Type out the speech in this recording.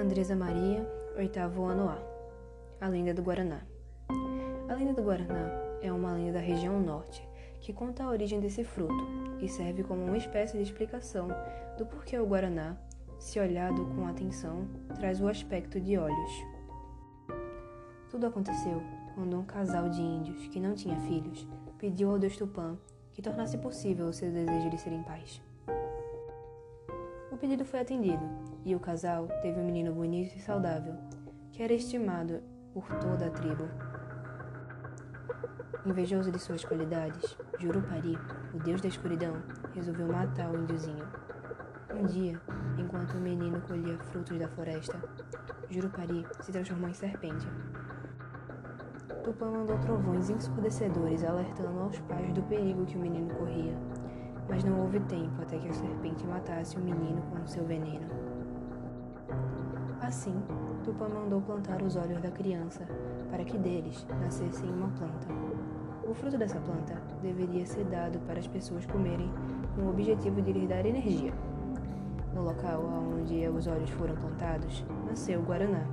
Andresa Maria, oitavo ano A. A lenda do Guaraná. A lenda do Guaraná é uma lenda da região norte que conta a origem desse fruto e serve como uma espécie de explicação do porquê o Guaraná, se olhado com atenção, traz o aspecto de olhos. Tudo aconteceu quando um casal de índios que não tinha filhos pediu ao Deus Tupã que tornasse possível o seu desejo de ser em paz. O pedido foi atendido e o casal teve um menino bonito e saudável, que era estimado por toda a tribo. Invejoso de suas qualidades, Jurupari, o deus da escuridão, resolveu matar o índiozinho. Um dia, enquanto o menino colhia frutos da floresta, Jurupari se transformou em serpente. Tupã mandou trovões ensurdecedores alertando aos pais do perigo que o menino corria, mas não houve tempo até que a serpente matasse o menino com seu veneno. Assim, Tupã mandou plantar os olhos da criança para que deles nascesse uma planta. O fruto dessa planta deveria ser dado para as pessoas comerem com o objetivo de lhes dar energia. No local onde os olhos foram plantados, nasceu o Guaraná.